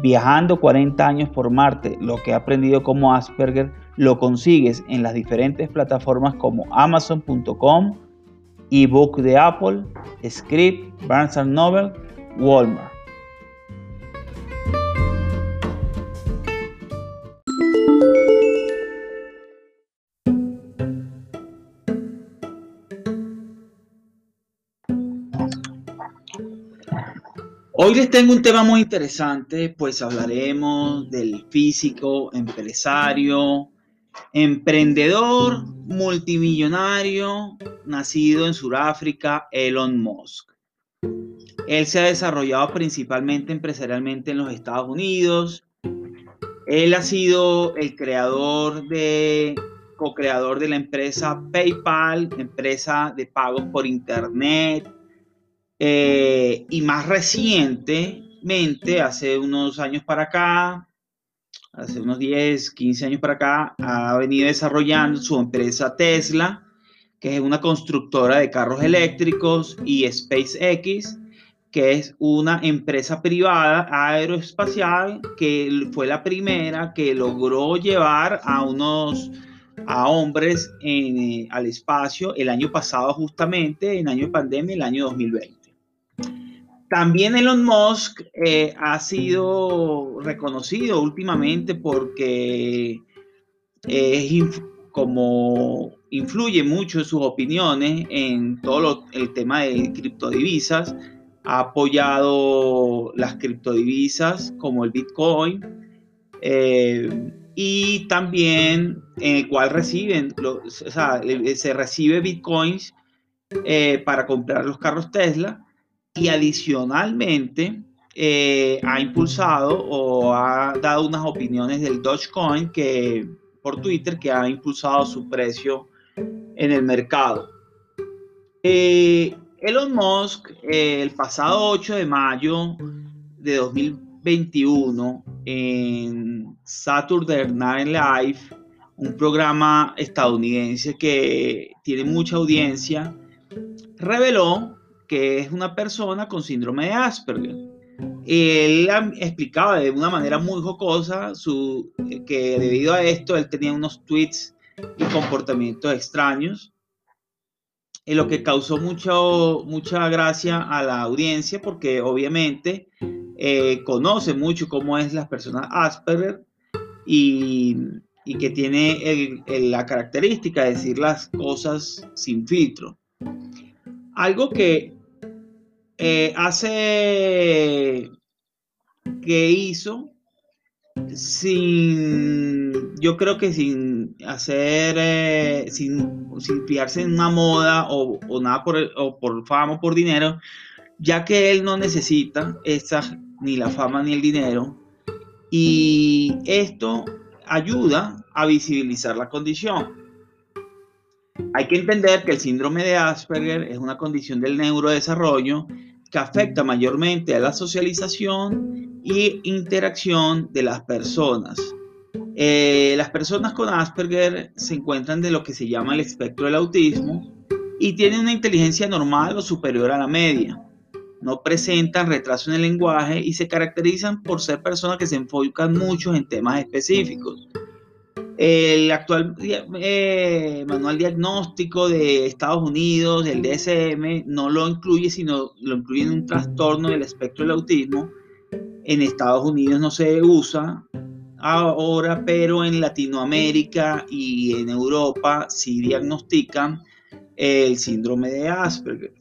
Viajando 40 años por Marte, lo que he aprendido como Asperger, lo consigues en las diferentes plataformas como amazon.com, ebook de Apple, Script, Barnes Noble, Walmart. Hoy les tengo un tema muy interesante, pues hablaremos del físico, empresario, emprendedor, multimillonario, nacido en Sudáfrica, Elon Musk. Él se ha desarrollado principalmente empresarialmente en los Estados Unidos. Él ha sido el creador de, co-creador de la empresa PayPal, empresa de pagos por Internet, eh, y más recientemente, hace unos años para acá, hace unos 10, 15 años para acá, ha venido desarrollando su empresa Tesla, que es una constructora de carros eléctricos, y SpaceX, que es una empresa privada aeroespacial que fue la primera que logró llevar a unos a hombres en, al espacio el año pasado justamente, en año de pandemia, el año 2020. También Elon Musk eh, ha sido reconocido últimamente porque es como influye mucho en sus opiniones en todo el tema de criptodivisas. Ha apoyado las criptodivisas como el Bitcoin eh, y también en el cual reciben, o sea, se recibe Bitcoins eh, para comprar los carros Tesla y adicionalmente eh, ha impulsado o ha dado unas opiniones del Dogecoin que por Twitter que ha impulsado su precio en el mercado. Eh, Elon Musk eh, el pasado 8 de mayo de 2021 en Saturday Night Live, un programa estadounidense que tiene mucha audiencia, reveló que es una persona con síndrome de Asperger. Él explicaba de una manera muy jocosa su, que debido a esto él tenía unos tweets y comportamientos extraños, en lo que causó mucho, mucha gracia a la audiencia porque obviamente eh, conoce mucho cómo es las personas Asperger y, y que tiene la característica de decir las cosas sin filtro. Algo que eh, hace que hizo sin, yo creo que sin hacer, eh, sin, sin, fiarse en una moda o, nada por, o por fama o por dinero, ya que él no necesita esa, ni la fama ni el dinero. Y esto ayuda a visibilizar la condición. Hay que entender que el síndrome de Asperger es una condición del neurodesarrollo que afecta mayormente a la socialización y interacción de las personas. Eh, las personas con Asperger se encuentran de lo que se llama el espectro del autismo y tienen una inteligencia normal o superior a la media. No presentan retraso en el lenguaje y se caracterizan por ser personas que se enfocan mucho en temas específicos. El actual eh, manual diagnóstico de Estados Unidos, el DSM, no lo incluye, sino lo incluye en un trastorno del espectro del autismo En Estados Unidos no se usa ahora, pero en Latinoamérica y en Europa sí diagnostican el síndrome de Asperger.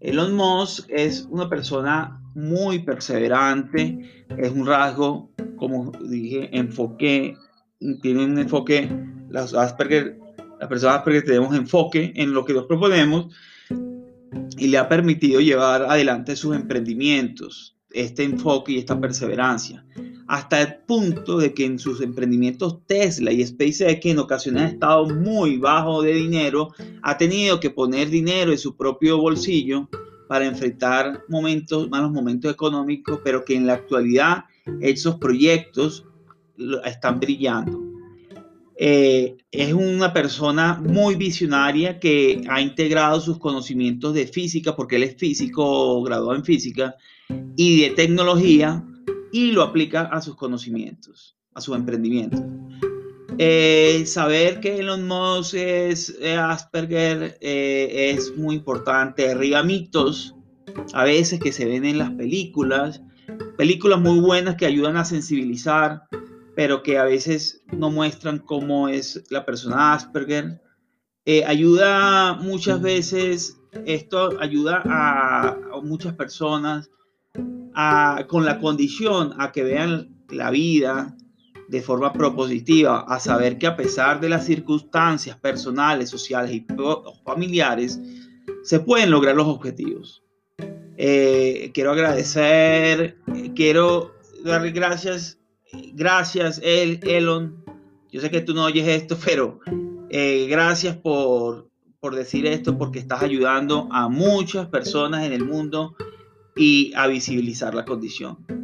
Elon Musk es una persona muy perseverante, es un rasgo, como dije, enfoque, tiene un enfoque, las Asperger, las personas Asperger tenemos enfoque en lo que nos proponemos y le ha permitido llevar adelante sus emprendimientos, este enfoque y esta perseverancia, hasta el punto de que en sus emprendimientos Tesla y SpaceX en ocasiones ha estado muy bajo de dinero, ha tenido que poner dinero en su propio bolsillo para enfrentar momentos, malos momentos económicos, pero que en la actualidad esos proyectos están brillando. Eh, es una persona muy visionaria que ha integrado sus conocimientos de física, porque él es físico, graduado en física, y de tecnología, y lo aplica a sus conocimientos, a sus emprendimientos. Eh, saber que Elon Musk es eh, Asperger es muy importante. Rigamitos, a veces que se ven en las películas, películas muy buenas que ayudan a sensibilizar pero que a veces no muestran cómo es la persona Asperger. Eh, ayuda muchas veces, esto ayuda a, muchas personas con la condición a que vean la vida de forma propositiva, a saber que a pesar de las circunstancias personales, sociales y familiares, se pueden lograr los objetivos. Eh, quiero agradecer, quiero darle gracias gracias, El, Elon. Yo sé que tú no oyes esto, pero eh, gracias por, por decir esto, porque estás ayudando a muchas personas en el mundo y a visibilizar la condición.